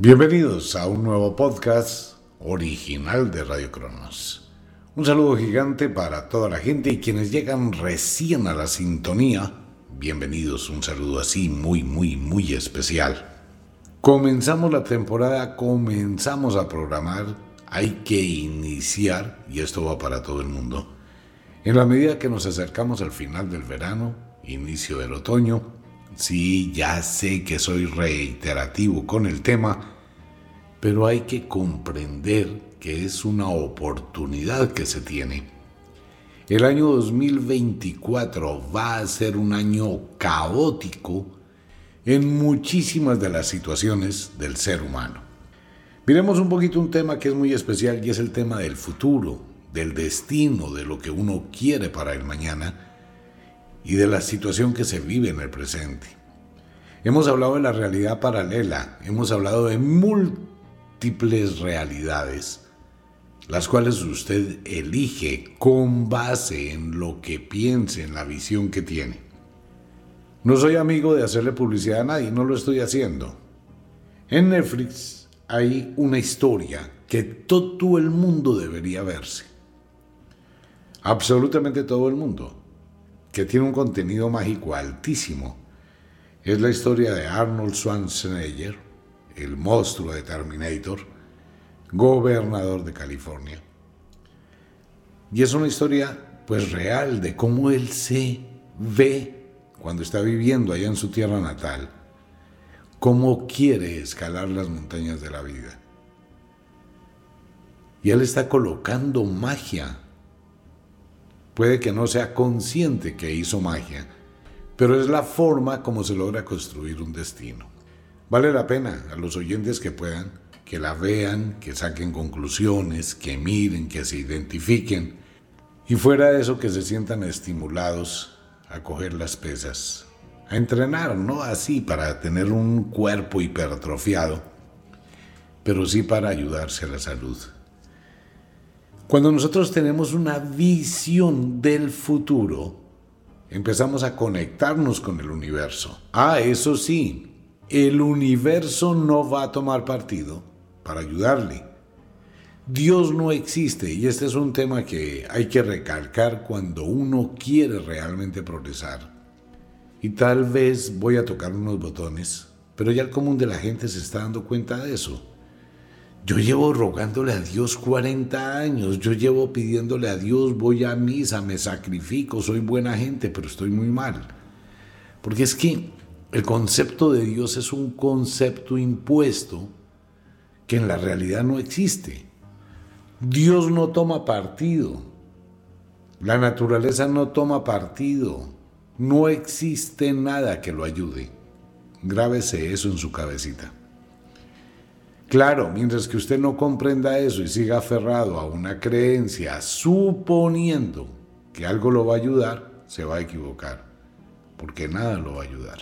Bienvenidos a un nuevo podcast original de Radio Cronos. Un saludo gigante para toda la gente y quienes llegan recién a la sintonía. Bienvenidos, un saludo así muy, muy, muy especial. Comenzamos la temporada, comenzamos a programar, hay que iniciar, y esto va para todo el mundo. En la medida que nos acercamos al final del verano, inicio del otoño, Sí, ya sé que soy reiterativo con el tema, pero hay que comprender que es una oportunidad que se tiene. El año 2024 va a ser un año caótico en muchísimas de las situaciones del ser humano. Miremos un poquito un tema que es muy especial y es el tema del futuro, del destino, de lo que uno quiere para el mañana y de la situación que se vive en el presente. Hemos hablado de la realidad paralela, hemos hablado de múltiples realidades, las cuales usted elige con base en lo que piense, en la visión que tiene. No soy amigo de hacerle publicidad a nadie, no lo estoy haciendo. En Netflix hay una historia que todo el mundo debería verse. Absolutamente todo el mundo que tiene un contenido mágico altísimo. Es la historia de Arnold Schwarzenegger, el monstruo de Terminator, gobernador de California. Y es una historia pues real de cómo él se ve cuando está viviendo allá en su tierra natal, cómo quiere escalar las montañas de la vida. Y él está colocando magia Puede que no sea consciente que hizo magia, pero es la forma como se logra construir un destino. Vale la pena a los oyentes que puedan, que la vean, que saquen conclusiones, que miren, que se identifiquen y fuera de eso que se sientan estimulados a coger las pesas, a entrenar, no así para tener un cuerpo hipertrofiado, pero sí para ayudarse a la salud. Cuando nosotros tenemos una visión del futuro, empezamos a conectarnos con el universo. Ah, eso sí, el universo no va a tomar partido para ayudarle. Dios no existe y este es un tema que hay que recalcar cuando uno quiere realmente progresar. Y tal vez voy a tocar unos botones, pero ya el común de la gente se está dando cuenta de eso. Yo llevo rogándole a Dios 40 años, yo llevo pidiéndole a Dios, voy a misa, me sacrifico, soy buena gente, pero estoy muy mal. Porque es que el concepto de Dios es un concepto impuesto que en la realidad no existe. Dios no toma partido. La naturaleza no toma partido. No existe nada que lo ayude. Grábese eso en su cabecita. Claro, mientras que usted no comprenda eso y siga aferrado a una creencia, suponiendo que algo lo va a ayudar, se va a equivocar, porque nada lo va a ayudar.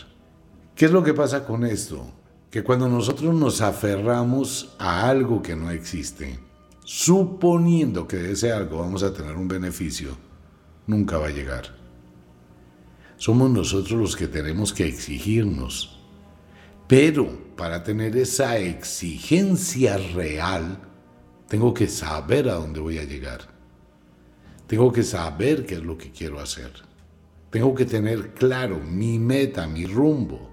¿Qué es lo que pasa con esto? Que cuando nosotros nos aferramos a algo que no existe, suponiendo que de ese algo vamos a tener un beneficio, nunca va a llegar. Somos nosotros los que tenemos que exigirnos pero para tener esa exigencia real, tengo que saber a dónde voy a llegar. Tengo que saber qué es lo que quiero hacer. Tengo que tener claro mi meta, mi rumbo.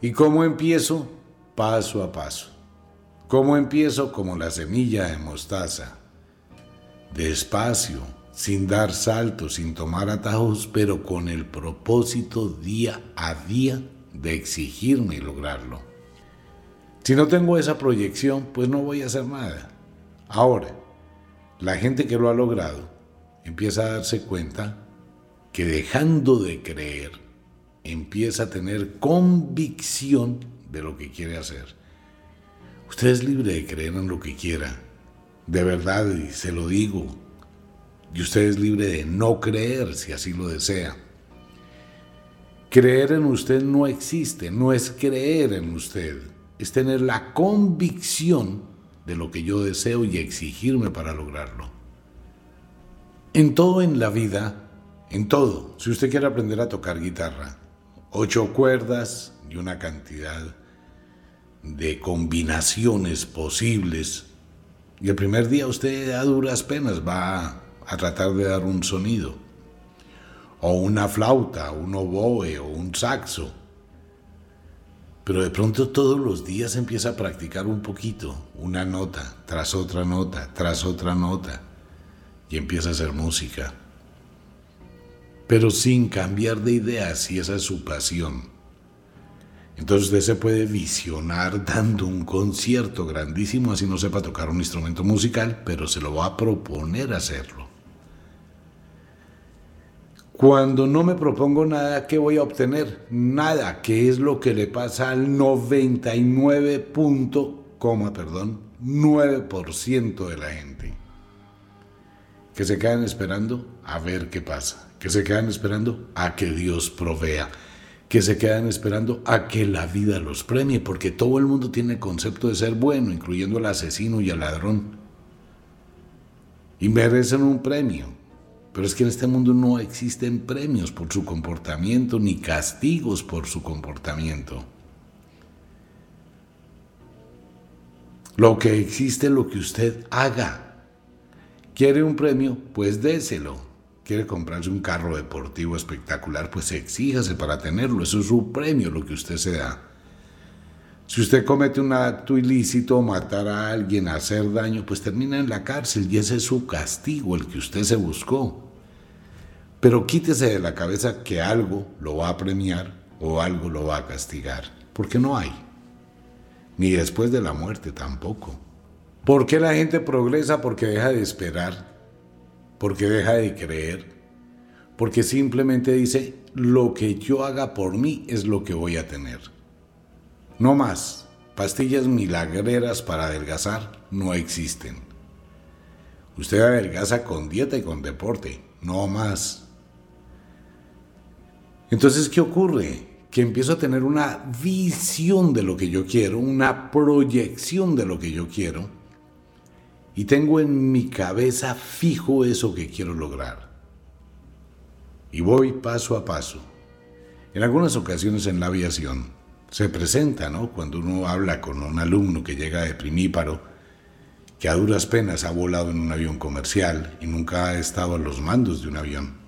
¿Y cómo empiezo? Paso a paso. ¿Cómo empiezo? Como la semilla de mostaza. Despacio, sin dar saltos, sin tomar atajos, pero con el propósito día a día de exigirme y lograrlo. Si no tengo esa proyección, pues no voy a hacer nada. Ahora, la gente que lo ha logrado empieza a darse cuenta que dejando de creer, empieza a tener convicción de lo que quiere hacer. Usted es libre de creer en lo que quiera, de verdad, y se lo digo. Y usted es libre de no creer si así lo desea. Creer en usted no existe, no es creer en usted, es tener la convicción de lo que yo deseo y exigirme para lograrlo. En todo en la vida, en todo, si usted quiere aprender a tocar guitarra, ocho cuerdas y una cantidad de combinaciones posibles. Y el primer día usted a duras penas va a tratar de dar un sonido, o una flauta, un oboe o un saxo. Pero de pronto todos los días empieza a practicar un poquito, una nota, tras otra nota, tras otra nota, y empieza a hacer música. Pero sin cambiar de idea si esa es su pasión. Entonces usted se puede visionar dando un concierto grandísimo, así no sepa tocar un instrumento musical, pero se lo va a proponer hacerlo. Cuando no me propongo nada, ¿qué voy a obtener? Nada, que es lo que le pasa al 99 perdón, 9% de la gente. Que se quedan esperando a ver qué pasa, que se quedan esperando a que Dios provea que se quedan esperando a que la vida los premie, porque todo el mundo tiene el concepto de ser bueno, incluyendo al asesino y al ladrón. Y merecen un premio. Pero es que en este mundo no existen premios por su comportamiento ni castigos por su comportamiento. Lo que existe es lo que usted haga. ¿Quiere un premio? Pues déselo quiere comprarse un carro deportivo espectacular, pues exíjase para tenerlo. Eso es su premio, lo que usted se da. Si usted comete un acto ilícito, matar a alguien, hacer daño, pues termina en la cárcel y ese es su castigo, el que usted se buscó. Pero quítese de la cabeza que algo lo va a premiar o algo lo va a castigar, porque no hay. Ni después de la muerte tampoco. ¿Por qué la gente progresa? Porque deja de esperar porque deja de creer, porque simplemente dice, lo que yo haga por mí es lo que voy a tener. No más, pastillas milagreras para adelgazar no existen. Usted adelgaza con dieta y con deporte, no más. Entonces, ¿qué ocurre? Que empiezo a tener una visión de lo que yo quiero, una proyección de lo que yo quiero, y tengo en mi cabeza fijo eso que quiero lograr. Y voy paso a paso. En algunas ocasiones en la aviación se presenta, ¿no? Cuando uno habla con un alumno que llega de primíparo, que a duras penas ha volado en un avión comercial y nunca ha estado a los mandos de un avión.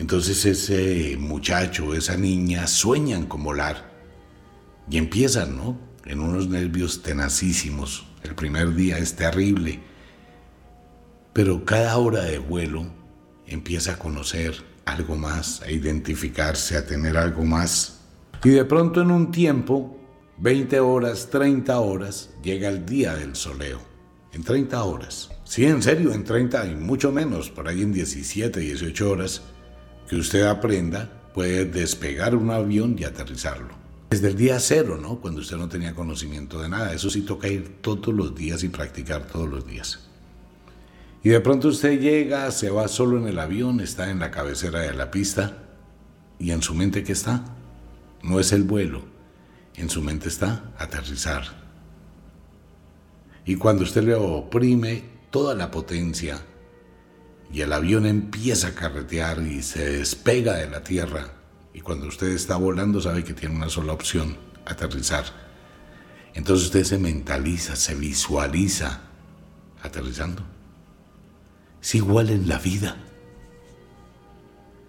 Entonces ese muchacho, esa niña sueñan con volar y empiezan, ¿no? En unos nervios tenacísimos, el primer día es terrible, pero cada hora de vuelo empieza a conocer algo más, a identificarse, a tener algo más. Y de pronto en un tiempo, 20 horas, 30 horas, llega el día del soleo. En 30 horas. Sí, en serio, en 30 y mucho menos, por ahí en 17, 18 horas, que usted aprenda, puede despegar un avión y aterrizarlo. Desde el día cero, ¿no? Cuando usted no tenía conocimiento de nada. Eso sí toca ir todos los días y practicar todos los días. Y de pronto usted llega, se va solo en el avión, está en la cabecera de la pista y en su mente ¿qué está? No es el vuelo, en su mente está aterrizar. Y cuando usted le oprime toda la potencia y el avión empieza a carretear y se despega de la tierra, y cuando usted está volando sabe que tiene una sola opción, aterrizar. Entonces usted se mentaliza, se visualiza aterrizando. Es igual en la vida.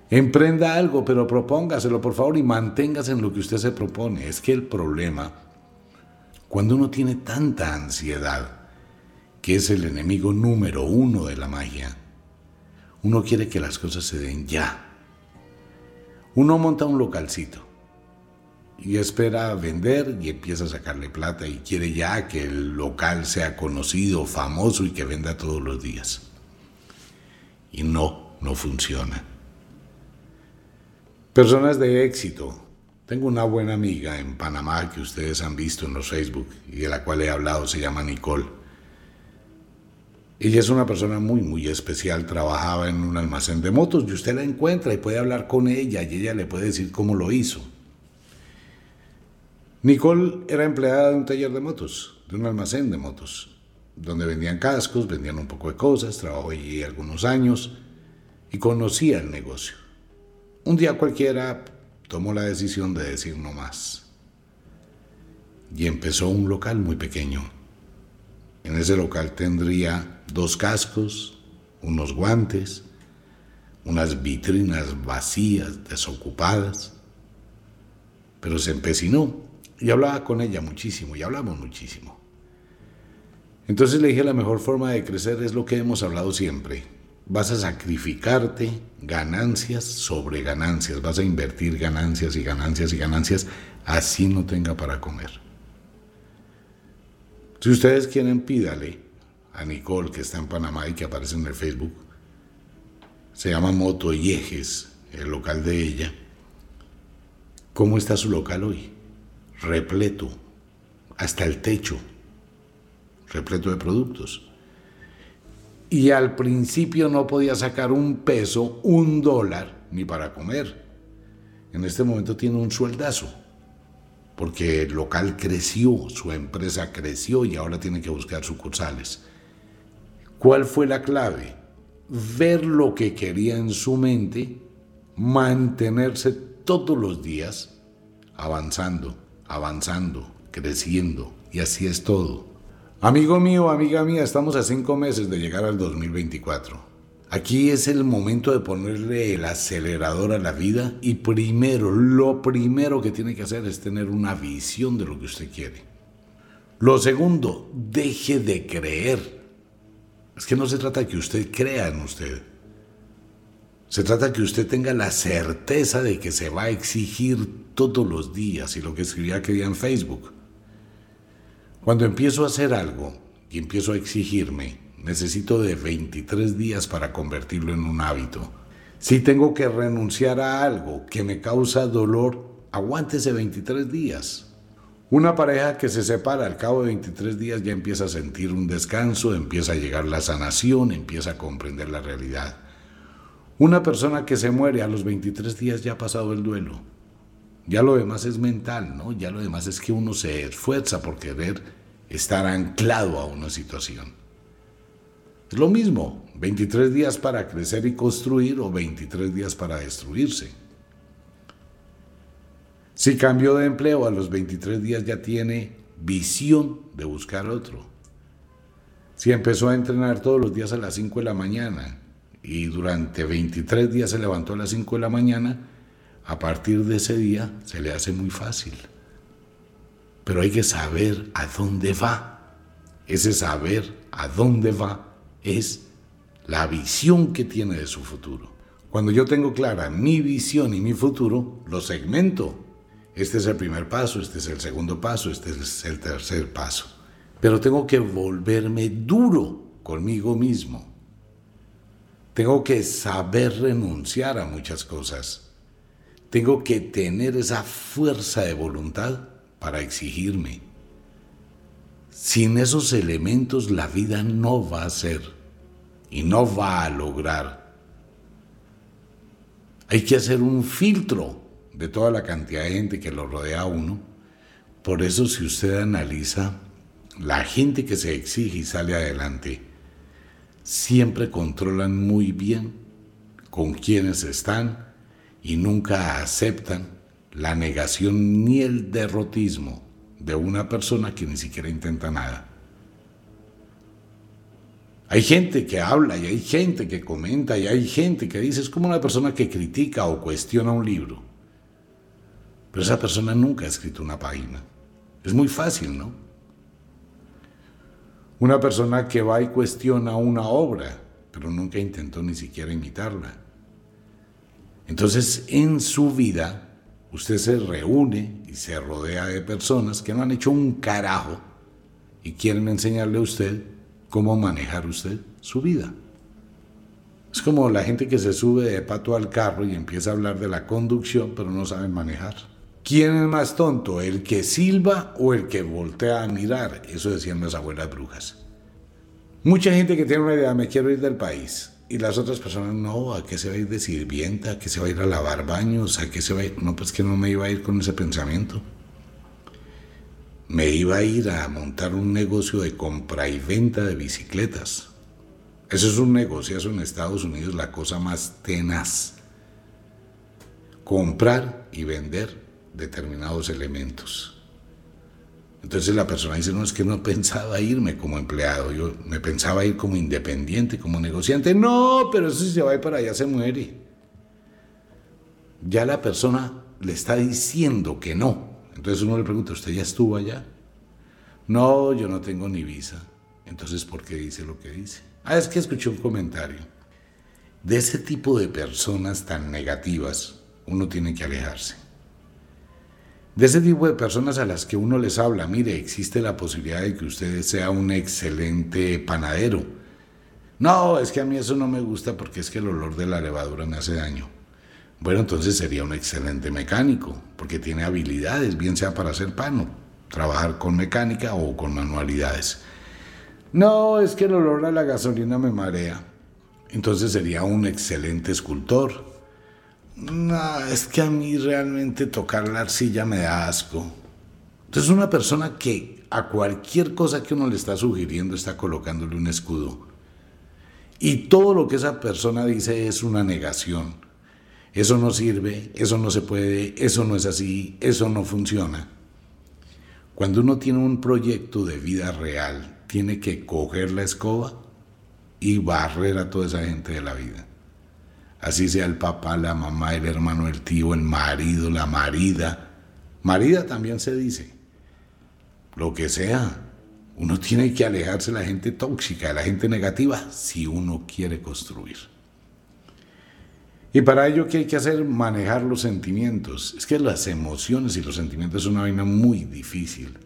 Emprenda algo, pero propóngaselo por favor y manténgase en lo que usted se propone. Es que el problema, cuando uno tiene tanta ansiedad, que es el enemigo número uno de la magia, uno quiere que las cosas se den ya uno monta un localcito y espera vender y empieza a sacarle plata y quiere ya que el local sea conocido, famoso y que venda todos los días. Y no, no funciona. Personas de éxito. Tengo una buena amiga en Panamá que ustedes han visto en los Facebook y de la cual he hablado, se llama Nicole. Ella es una persona muy, muy especial, trabajaba en un almacén de motos y usted la encuentra y puede hablar con ella y ella le puede decir cómo lo hizo. Nicole era empleada de un taller de motos, de un almacén de motos, donde vendían cascos, vendían un poco de cosas, trabajó allí algunos años y conocía el negocio. Un día cualquiera tomó la decisión de decir no más. y empezó un local muy pequeño. En ese local tendría dos cascos, unos guantes, unas vitrinas vacías, desocupadas, pero se empecinó y hablaba con ella muchísimo y hablamos muchísimo. Entonces le dije la mejor forma de crecer es lo que hemos hablado siempre. Vas a sacrificarte ganancias sobre ganancias, vas a invertir ganancias y ganancias y ganancias, así no tenga para comer. Si ustedes quieren, pídale a Nicole, que está en Panamá y que aparece en el Facebook. Se llama Moto y el local de ella. ¿Cómo está su local hoy? Repleto, hasta el techo, repleto de productos. Y al principio no podía sacar un peso, un dólar, ni para comer. En este momento tiene un sueldazo porque el local creció, su empresa creció y ahora tiene que buscar sucursales. ¿Cuál fue la clave? Ver lo que quería en su mente, mantenerse todos los días avanzando, avanzando, creciendo, y así es todo. Amigo mío, amiga mía, estamos a cinco meses de llegar al 2024. Aquí es el momento de ponerle el acelerador a la vida y primero, lo primero que tiene que hacer es tener una visión de lo que usted quiere. Lo segundo, deje de creer. Es que no se trata que usted crea en usted. Se trata que usted tenga la certeza de que se va a exigir todos los días y lo que escribía aquel en Facebook. Cuando empiezo a hacer algo y empiezo a exigirme, necesito de 23 días para convertirlo en un hábito. Si tengo que renunciar a algo que me causa dolor, aguántese 23 días. Una pareja que se separa al cabo de 23 días ya empieza a sentir un descanso, empieza a llegar la sanación, empieza a comprender la realidad. Una persona que se muere a los 23 días ya ha pasado el duelo. Ya lo demás es mental, ¿no? Ya lo demás es que uno se esfuerza por querer estar anclado a una situación. Es lo mismo, 23 días para crecer y construir o 23 días para destruirse. Si cambió de empleo a los 23 días ya tiene visión de buscar otro. Si empezó a entrenar todos los días a las 5 de la mañana y durante 23 días se levantó a las 5 de la mañana, a partir de ese día se le hace muy fácil. Pero hay que saber a dónde va. Ese saber a dónde va es la visión que tiene de su futuro. Cuando yo tengo clara mi visión y mi futuro, lo segmento. Este es el primer paso, este es el segundo paso, este es el tercer paso. Pero tengo que volverme duro conmigo mismo. Tengo que saber renunciar a muchas cosas. Tengo que tener esa fuerza de voluntad para exigirme. Sin esos elementos la vida no va a ser y no va a lograr. Hay que hacer un filtro de toda la cantidad de gente que lo rodea a uno. Por eso si usted analiza la gente que se exige y sale adelante, siempre controlan muy bien con quienes están y nunca aceptan la negación ni el derrotismo de una persona que ni siquiera intenta nada. Hay gente que habla y hay gente que comenta y hay gente que dice, es como una persona que critica o cuestiona un libro. Pero esa persona nunca ha escrito una página. Es muy fácil, ¿no? Una persona que va y cuestiona una obra, pero nunca intentó ni siquiera imitarla. Entonces, en su vida, usted se reúne y se rodea de personas que no han hecho un carajo y quieren enseñarle a usted cómo manejar usted su vida. Es como la gente que se sube de pato al carro y empieza a hablar de la conducción, pero no saben manejar. ¿Quién es más tonto, el que silba o el que voltea a mirar? Eso decían las abuelas brujas. Mucha gente que tiene una idea, me quiero ir del país. Y las otras personas, no, ¿a qué se va a ir de sirvienta? ¿A qué se va a ir a lavar baños? ¿A qué se va? No, pues que no me iba a ir con ese pensamiento. Me iba a ir a montar un negocio de compra y venta de bicicletas. Eso es un negocio en Estados Unidos, la cosa más tenaz. Comprar y vender determinados elementos. Entonces la persona dice, no, es que no pensaba irme como empleado, yo me pensaba ir como independiente, como negociante. No, pero eso si se va para allá se muere. Ya la persona le está diciendo que no. Entonces uno le pregunta, ¿usted ya estuvo allá? No, yo no tengo ni visa. Entonces, ¿por qué dice lo que dice? Ah, es que escuché un comentario. De ese tipo de personas tan negativas, uno tiene que alejarse. De ese tipo de personas a las que uno les habla, mire, existe la posibilidad de que usted sea un excelente panadero. No, es que a mí eso no me gusta porque es que el olor de la levadura me hace daño. Bueno, entonces sería un excelente mecánico, porque tiene habilidades, bien sea para hacer pan o trabajar con mecánica o con manualidades. No, es que el olor a la gasolina me marea. Entonces sería un excelente escultor, no, es que a mí realmente tocar la arcilla me da asco. Entonces una persona que a cualquier cosa que uno le está sugiriendo está colocándole un escudo. Y todo lo que esa persona dice es una negación. Eso no sirve, eso no se puede, eso no es así, eso no funciona. Cuando uno tiene un proyecto de vida real, tiene que coger la escoba y barrer a toda esa gente de la vida así sea el papá, la mamá, el hermano, el tío, el marido, la marida. Marida también se dice. Lo que sea. Uno tiene que alejarse de la gente tóxica, de la gente negativa, si uno quiere construir. Y para ello, ¿qué hay que hacer? Manejar los sentimientos. Es que las emociones y los sentimientos es una vaina muy difícil.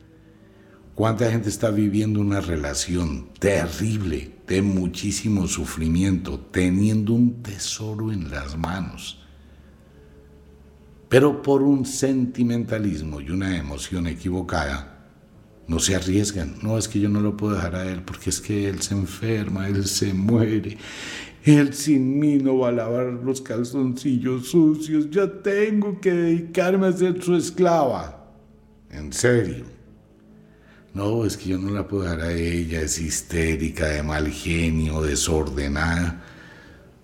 ¿Cuánta gente está viviendo una relación terrible, de muchísimo sufrimiento, teniendo un tesoro en las manos? Pero por un sentimentalismo y una emoción equivocada, no se arriesgan. No, es que yo no lo puedo dejar a él porque es que él se enferma, él se muere. Él sin mí no va a lavar los calzoncillos sucios. Ya tengo que dedicarme a ser su esclava. En serio. No, es que yo no la puedo dejar a ella, es histérica, de mal genio, desordenada.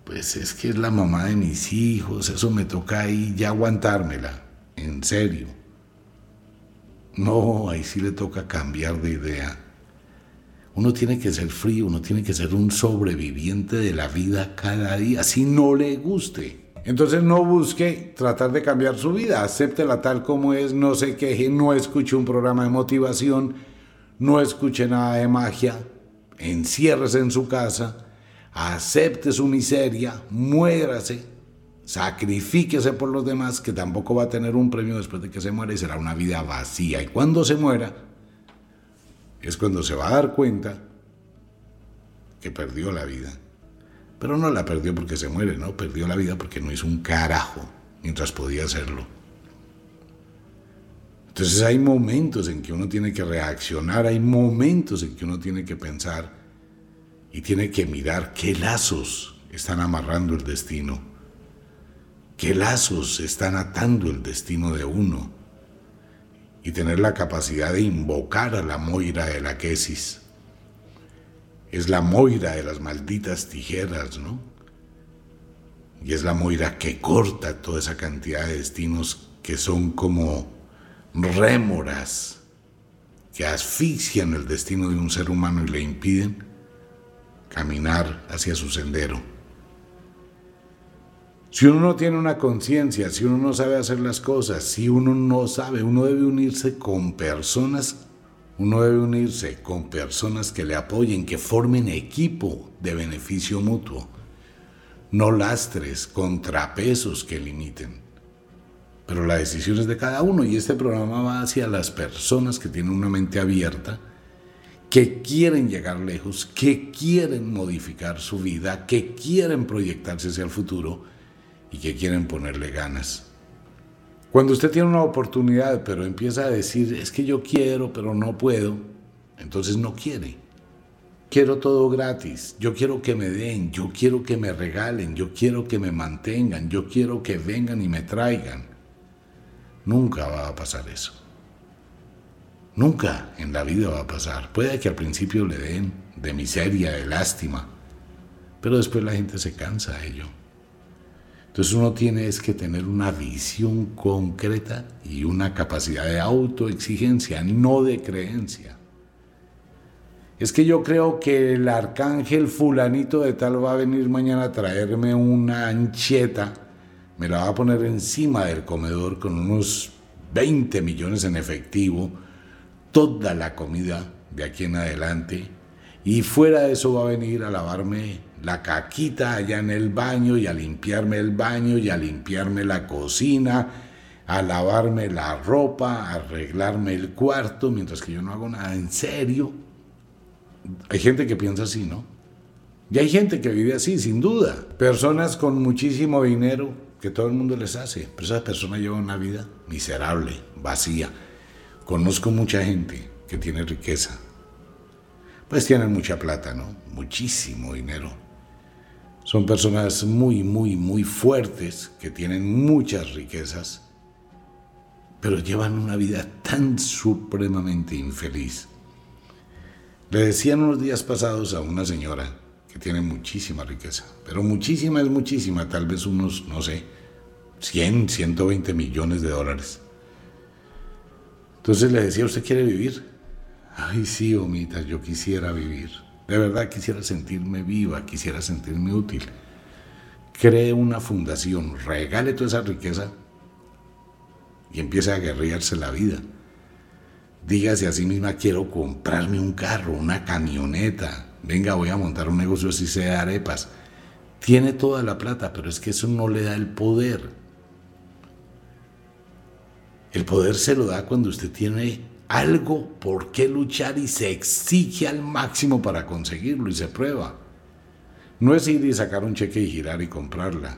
Pues es que es la mamá de mis hijos, eso me toca ahí ya aguantármela, en serio. No, ahí sí le toca cambiar de idea. Uno tiene que ser frío, uno tiene que ser un sobreviviente de la vida cada día, si no le guste. Entonces no busque tratar de cambiar su vida, acéptela tal como es, no se queje, no escuche un programa de motivación no escuche nada de magia, enciérrese en su casa, acepte su miseria, muérase, sacrifíquese por los demás, que tampoco va a tener un premio después de que se muera y será una vida vacía. Y cuando se muera, es cuando se va a dar cuenta que perdió la vida. Pero no la perdió porque se muere, no, perdió la vida porque no hizo un carajo mientras podía hacerlo. Entonces hay momentos en que uno tiene que reaccionar, hay momentos en que uno tiene que pensar y tiene que mirar qué lazos están amarrando el destino, qué lazos están atando el destino de uno y tener la capacidad de invocar a la Moira de la Quesis. Es la Moira de las malditas tijeras, ¿no? Y es la Moira que corta toda esa cantidad de destinos que son como rémoras que asfixian el destino de un ser humano y le impiden caminar hacia su sendero. Si uno no tiene una conciencia, si uno no sabe hacer las cosas, si uno no sabe, uno debe unirse con personas, uno debe unirse con personas que le apoyen, que formen equipo de beneficio mutuo, no lastres, contrapesos que limiten pero la decisión es de cada uno y este programa va hacia las personas que tienen una mente abierta, que quieren llegar lejos, que quieren modificar su vida, que quieren proyectarse hacia el futuro y que quieren ponerle ganas. Cuando usted tiene una oportunidad, pero empieza a decir, es que yo quiero, pero no puedo, entonces no quiere. Quiero todo gratis, yo quiero que me den, yo quiero que me regalen, yo quiero que me mantengan, yo quiero que vengan y me traigan. Nunca va a pasar eso. Nunca en la vida va a pasar. Puede que al principio le den de miseria, de lástima, pero después la gente se cansa de ello. Entonces uno tiene es que tener una visión concreta y una capacidad de autoexigencia, no de creencia. Es que yo creo que el arcángel fulanito de tal va a venir mañana a traerme una ancheta, me la va a poner encima del comedor con unos 20 millones en efectivo, toda la comida de aquí en adelante, y fuera de eso va a venir a lavarme la caquita allá en el baño y a limpiarme el baño y a limpiarme la cocina, a lavarme la ropa, a arreglarme el cuarto, mientras que yo no hago nada. ¿En serio? Hay gente que piensa así, ¿no? Y hay gente que vive así, sin duda. Personas con muchísimo dinero que todo el mundo les hace. Pero esa persona lleva una vida miserable, vacía. Conozco mucha gente que tiene riqueza. Pues tienen mucha plata, ¿no? Muchísimo dinero son personas muy, muy, muy fuertes, que tienen muchas riquezas, pero llevan una vida tan supremamente infeliz. Le decían unos días pasados a una señora que tiene muchísima riqueza, pero muchísima es muchísima, tal vez unos, no sé, 100, 120 millones de dólares. Entonces le decía, ¿usted quiere vivir? Ay, sí, Omita, yo quisiera vivir. De verdad quisiera sentirme viva, quisiera sentirme útil. Cree una fundación, regale toda esa riqueza y empiece a guerrearse la vida. Dígase a sí misma, quiero comprarme un carro, una camioneta. Venga, voy a montar un negocio así sea arepas. Tiene toda la plata, pero es que eso no le da el poder. El poder se lo da cuando usted tiene algo por qué luchar y se exige al máximo para conseguirlo y se prueba. No es ir y sacar un cheque y girar y comprarla.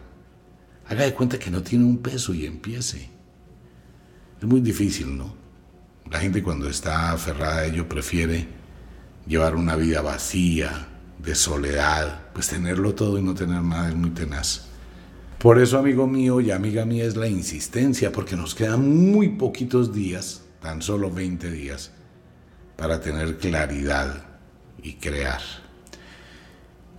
Haga de cuenta que no tiene un peso y empiece. Es muy difícil, ¿no? La gente cuando está aferrada a ello prefiere llevar una vida vacía, de soledad, pues tenerlo todo y no tener nada es muy tenaz. Por eso, amigo mío y amiga mía, es la insistencia, porque nos quedan muy poquitos días tan solo 20 días, para tener claridad y crear.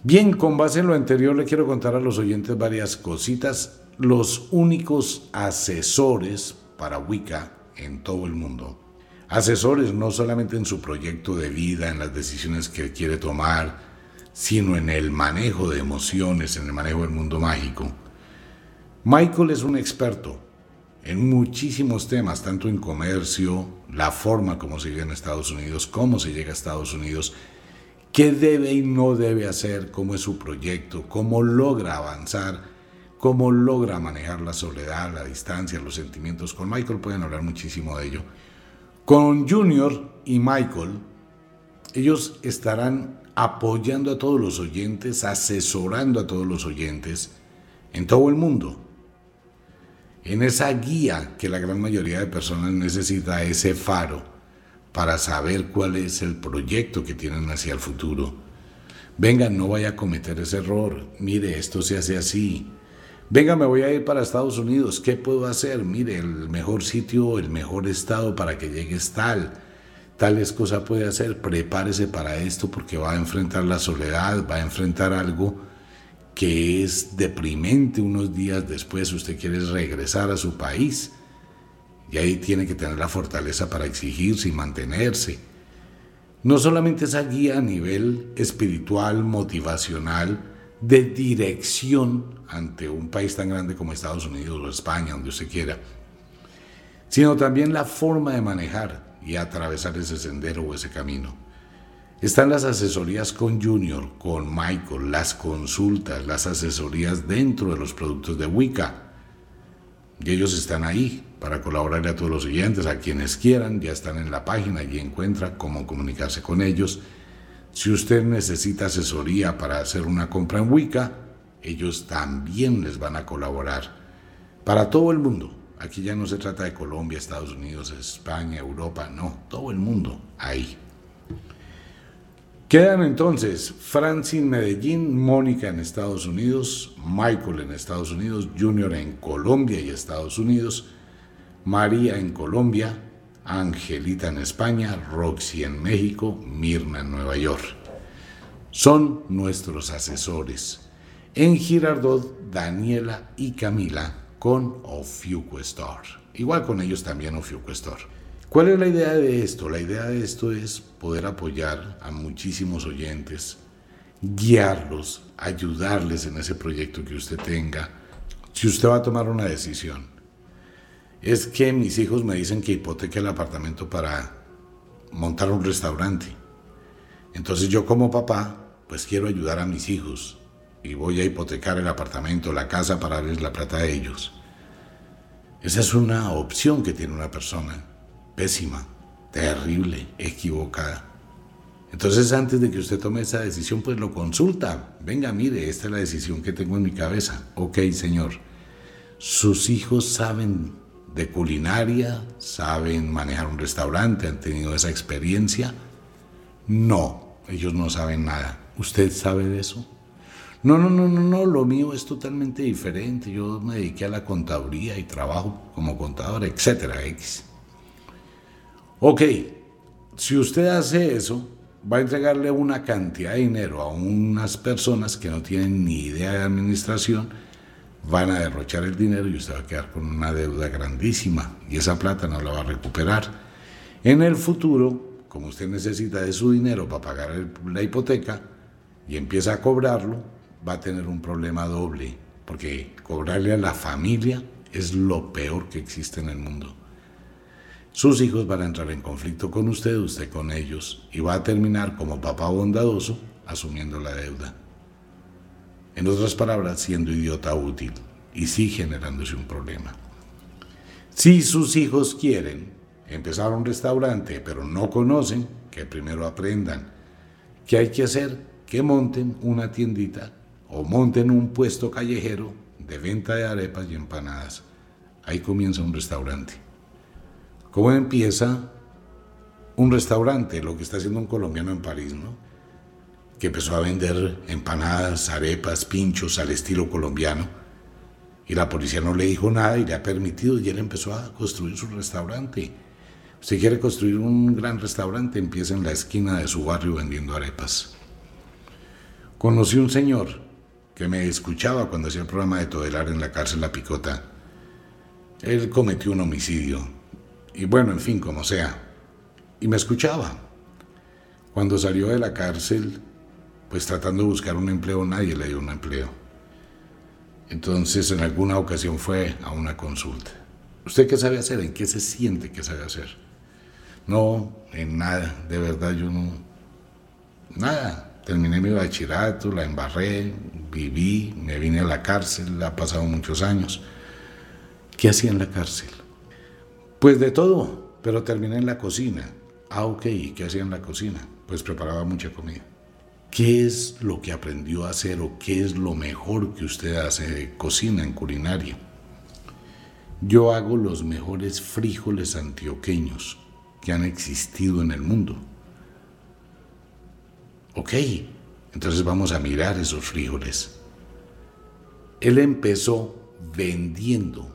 Bien, con base en lo anterior le quiero contar a los oyentes varias cositas. Los únicos asesores para Wicca en todo el mundo. Asesores no solamente en su proyecto de vida, en las decisiones que quiere tomar, sino en el manejo de emociones, en el manejo del mundo mágico. Michael es un experto en muchísimos temas, tanto en comercio, la forma como se llega en Estados Unidos, cómo se llega a Estados Unidos, qué debe y no debe hacer, cómo es su proyecto, cómo logra avanzar, cómo logra manejar la soledad, la distancia, los sentimientos. Con Michael pueden hablar muchísimo de ello. Con Junior y Michael, ellos estarán apoyando a todos los oyentes, asesorando a todos los oyentes en todo el mundo en esa guía que la gran mayoría de personas necesita, ese faro, para saber cuál es el proyecto que tienen hacia el futuro. Venga, no vaya a cometer ese error. Mire, esto se hace así. Venga, me voy a ir para Estados Unidos. ¿Qué puedo hacer? Mire, el mejor sitio, el mejor estado para que llegues tal. Tales cosas puede hacer. Prepárese para esto porque va a enfrentar la soledad, va a enfrentar algo que es deprimente unos días después, usted quiere regresar a su país y ahí tiene que tener la fortaleza para exigirse y mantenerse. No solamente esa guía a nivel espiritual, motivacional, de dirección ante un país tan grande como Estados Unidos o España, donde usted quiera, sino también la forma de manejar y atravesar ese sendero o ese camino. Están las asesorías con Junior, con Michael, las consultas, las asesorías dentro de los productos de Wicca. Y ellos están ahí para colaborar a todos los oyentes, a quienes quieran, ya están en la página y encuentra cómo comunicarse con ellos. Si usted necesita asesoría para hacer una compra en Wicca, ellos también les van a colaborar. Para todo el mundo. Aquí ya no se trata de Colombia, Estados Unidos, España, Europa, no, todo el mundo ahí. Quedan entonces Francis en Medellín, Mónica en Estados Unidos, Michael en Estados Unidos, Junior en Colombia y Estados Unidos, María en Colombia, Angelita en España, Roxy en México, Mirna en Nueva York. Son nuestros asesores. En Girardot, Daniela y Camila con Ofiuco. Igual con ellos también Ofiuco. ¿Cuál es la idea de esto? La idea de esto es poder apoyar a muchísimos oyentes, guiarlos, ayudarles en ese proyecto que usted tenga. Si usted va a tomar una decisión, es que mis hijos me dicen que hipoteque el apartamento para montar un restaurante. Entonces yo como papá, pues quiero ayudar a mis hijos y voy a hipotecar el apartamento, la casa para darles la plata a ellos. Esa es una opción que tiene una persona pésima, terrible, equivocada. Entonces antes de que usted tome esa decisión, pues lo consulta. Venga, mire, esta es la decisión que tengo en mi cabeza. Ok, señor. Sus hijos saben de culinaria, saben manejar un restaurante, han tenido esa experiencia. No, ellos no saben nada. ¿Usted sabe de eso? No, no, no, no, no, lo mío es totalmente diferente. Yo me dediqué a la contaduría y trabajo como contador, etcétera, X. Ok, si usted hace eso, va a entregarle una cantidad de dinero a unas personas que no tienen ni idea de administración, van a derrochar el dinero y usted va a quedar con una deuda grandísima y esa plata no la va a recuperar. En el futuro, como usted necesita de su dinero para pagar la hipoteca y empieza a cobrarlo, va a tener un problema doble, porque cobrarle a la familia es lo peor que existe en el mundo. Sus hijos van a entrar en conflicto con usted, usted con ellos, y va a terminar como papá bondadoso asumiendo la deuda. En otras palabras, siendo idiota útil y sí generándose un problema. Si sus hijos quieren empezar un restaurante pero no conocen, que primero aprendan qué hay que hacer, que monten una tiendita o monten un puesto callejero de venta de arepas y empanadas. Ahí comienza un restaurante. ¿Cómo empieza un restaurante? Lo que está haciendo un colombiano en París, ¿no? Que empezó a vender empanadas, arepas, pinchos al estilo colombiano. Y la policía no le dijo nada y le ha permitido y él empezó a construir su restaurante. Si quiere construir un gran restaurante, empieza en la esquina de su barrio vendiendo arepas. Conocí un señor que me escuchaba cuando hacía el programa de Todelar en la cárcel La Picota. Él cometió un homicidio y bueno, en fin, como sea. Y me escuchaba. Cuando salió de la cárcel, pues tratando de buscar un empleo, nadie le dio un empleo. Entonces, en alguna ocasión fue a una consulta. ¿Usted qué sabe hacer? ¿En qué se siente que sabe hacer? No, en nada, de verdad yo no. Nada. Terminé mi bachillerato, la embarré, viví, me vine a la cárcel, ha pasado muchos años. ¿Qué hacía en la cárcel? Pues de todo, pero terminé en la cocina. Ah, ok, ¿y qué hacía en la cocina? Pues preparaba mucha comida. ¿Qué es lo que aprendió a hacer o qué es lo mejor que usted hace de cocina en culinaria? Yo hago los mejores frijoles antioqueños que han existido en el mundo. Ok, entonces vamos a mirar esos frijoles. Él empezó vendiendo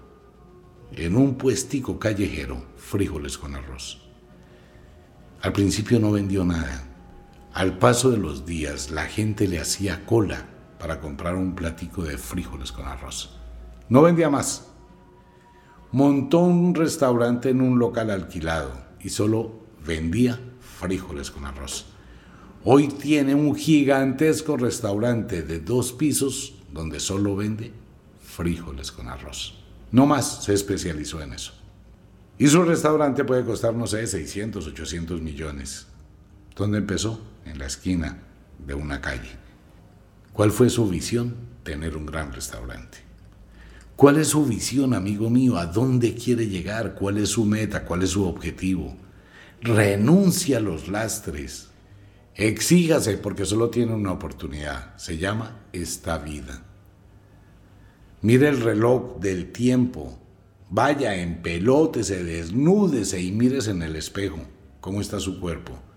en un puestico callejero frijoles con arroz. Al principio no vendió nada. Al paso de los días la gente le hacía cola para comprar un platico de frijoles con arroz. No vendía más. Montó un restaurante en un local alquilado y solo vendía frijoles con arroz. Hoy tiene un gigantesco restaurante de dos pisos donde solo vende frijoles con arroz. No más se especializó en eso. Y su restaurante puede costar, no sé, 600, 800 millones. ¿Dónde empezó? En la esquina de una calle. ¿Cuál fue su visión? Tener un gran restaurante. ¿Cuál es su visión, amigo mío? ¿A dónde quiere llegar? ¿Cuál es su meta? ¿Cuál es su objetivo? Renuncia a los lastres. Exígase porque solo tiene una oportunidad. Se llama esta vida. Mire el reloj del tiempo. Vaya, en se desnúdese y mírese en el espejo. ¿Cómo está su cuerpo?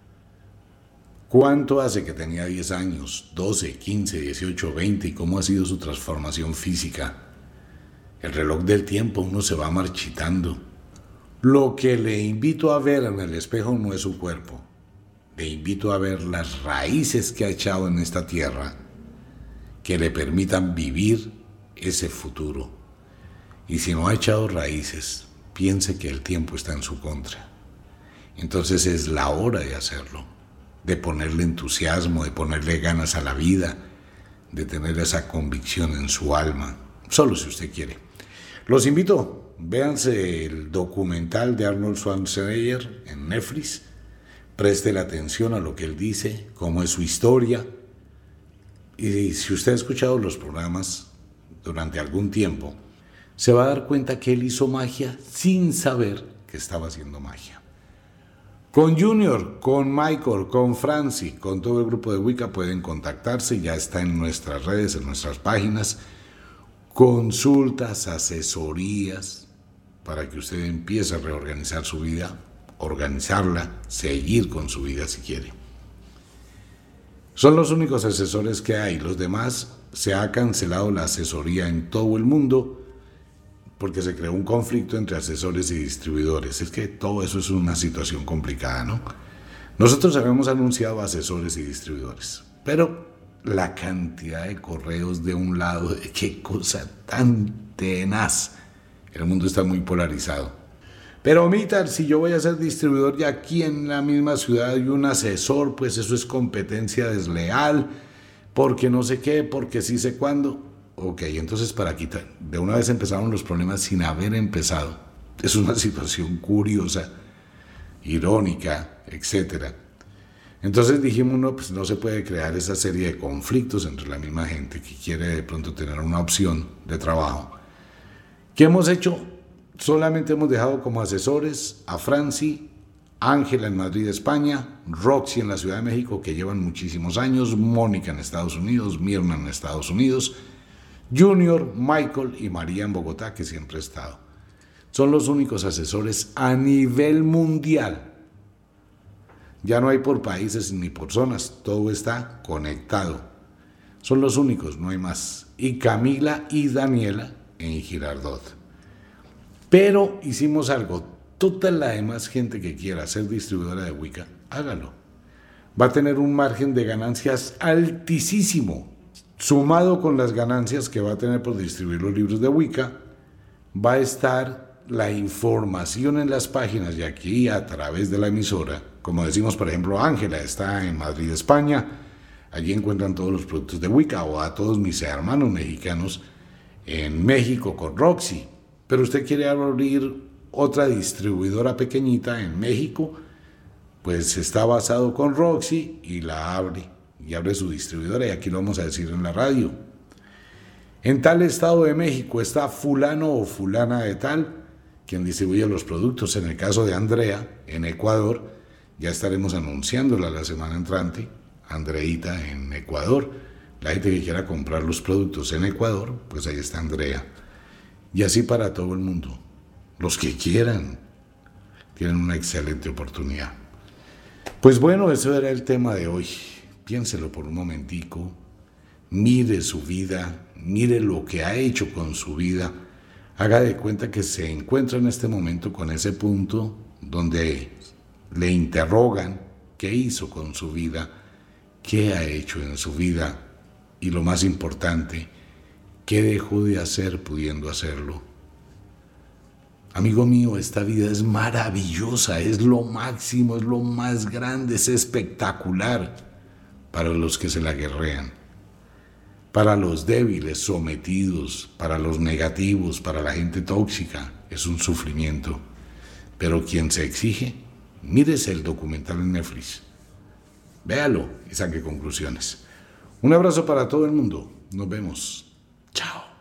¿Cuánto hace que tenía 10 años, 12, 15, 18, 20 y cómo ha sido su transformación física? El reloj del tiempo uno se va marchitando. Lo que le invito a ver en el espejo no es su cuerpo. Le invito a ver las raíces que ha echado en esta tierra que le permitan vivir ese futuro. Y si no ha echado raíces, piense que el tiempo está en su contra. Entonces es la hora de hacerlo, de ponerle entusiasmo, de ponerle ganas a la vida, de tener esa convicción en su alma, solo si usted quiere. Los invito, véanse el documental de Arnold Schwarzenegger en Netflix, preste la atención a lo que él dice, cómo es su historia, y si usted ha escuchado los programas durante algún tiempo, se va a dar cuenta que él hizo magia sin saber que estaba haciendo magia. Con Junior, con Michael, con Franci, con todo el grupo de Wicca pueden contactarse, ya está en nuestras redes, en nuestras páginas. Consultas, asesorías, para que usted empiece a reorganizar su vida, organizarla, seguir con su vida si quiere. Son los únicos asesores que hay, los demás se ha cancelado la asesoría en todo el mundo porque se creó un conflicto entre asesores y distribuidores. Es que todo eso es una situación complicada, ¿no? Nosotros habíamos anunciado asesores y distribuidores, pero la cantidad de correos de un lado, qué cosa tan tenaz. El mundo está muy polarizado. Pero Mitar, si yo voy a ser distribuidor y aquí en la misma ciudad hay un asesor, pues eso es competencia desleal, porque no sé qué, porque sí sé cuándo. Ok, entonces para quitar, de una vez empezaron los problemas sin haber empezado. Es una situación curiosa, irónica, etc. Entonces dijimos, no, pues no se puede crear esa serie de conflictos entre la misma gente que quiere de pronto tener una opción de trabajo. ¿Qué hemos hecho? Solamente hemos dejado como asesores a Franci, Ángela en Madrid, España, Roxy en la Ciudad de México, que llevan muchísimos años, Mónica en Estados Unidos, Mirna en Estados Unidos, Junior, Michael y María en Bogotá, que siempre he estado. Son los únicos asesores a nivel mundial. Ya no hay por países ni por zonas, todo está conectado. Son los únicos, no hay más. Y Camila y Daniela en Girardot. Pero hicimos algo. Toda la demás gente que quiera ser distribuidora de Wicca, hágalo. Va a tener un margen de ganancias altísimo sumado con las ganancias que va a tener por distribuir los libros de Wicca, va a estar la información en las páginas y aquí a través de la emisora. Como decimos, por ejemplo, Ángela está en Madrid, España. Allí encuentran todos los productos de Wicca o a todos mis hermanos mexicanos en México con Roxy. Pero usted quiere abrir otra distribuidora pequeñita en México, pues está basado con Roxy y la abre y abre su distribuidora y aquí lo vamos a decir en la radio. En tal estado de México está fulano o fulana de tal quien distribuye los productos. En el caso de Andrea, en Ecuador, ya estaremos anunciándola la semana entrante, Andreita en Ecuador. La gente que quiera comprar los productos en Ecuador, pues ahí está Andrea. Y así para todo el mundo. Los que quieran tienen una excelente oportunidad. Pues bueno, eso era el tema de hoy piénselo por un momentico, mire su vida, mire lo que ha hecho con su vida, haga de cuenta que se encuentra en este momento con ese punto donde le interrogan qué hizo con su vida, qué ha hecho en su vida y lo más importante, qué dejó de hacer pudiendo hacerlo. Amigo mío, esta vida es maravillosa, es lo máximo, es lo más grande, es espectacular para los que se la guerrean, para los débiles, sometidos, para los negativos, para la gente tóxica, es un sufrimiento. Pero quien se exige, mírese el documental en Netflix, véalo y saque conclusiones. Un abrazo para todo el mundo, nos vemos, chao.